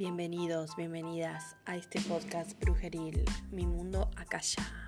Bienvenidos, bienvenidas a este podcast brujeril, Mi Mundo Acá Ya.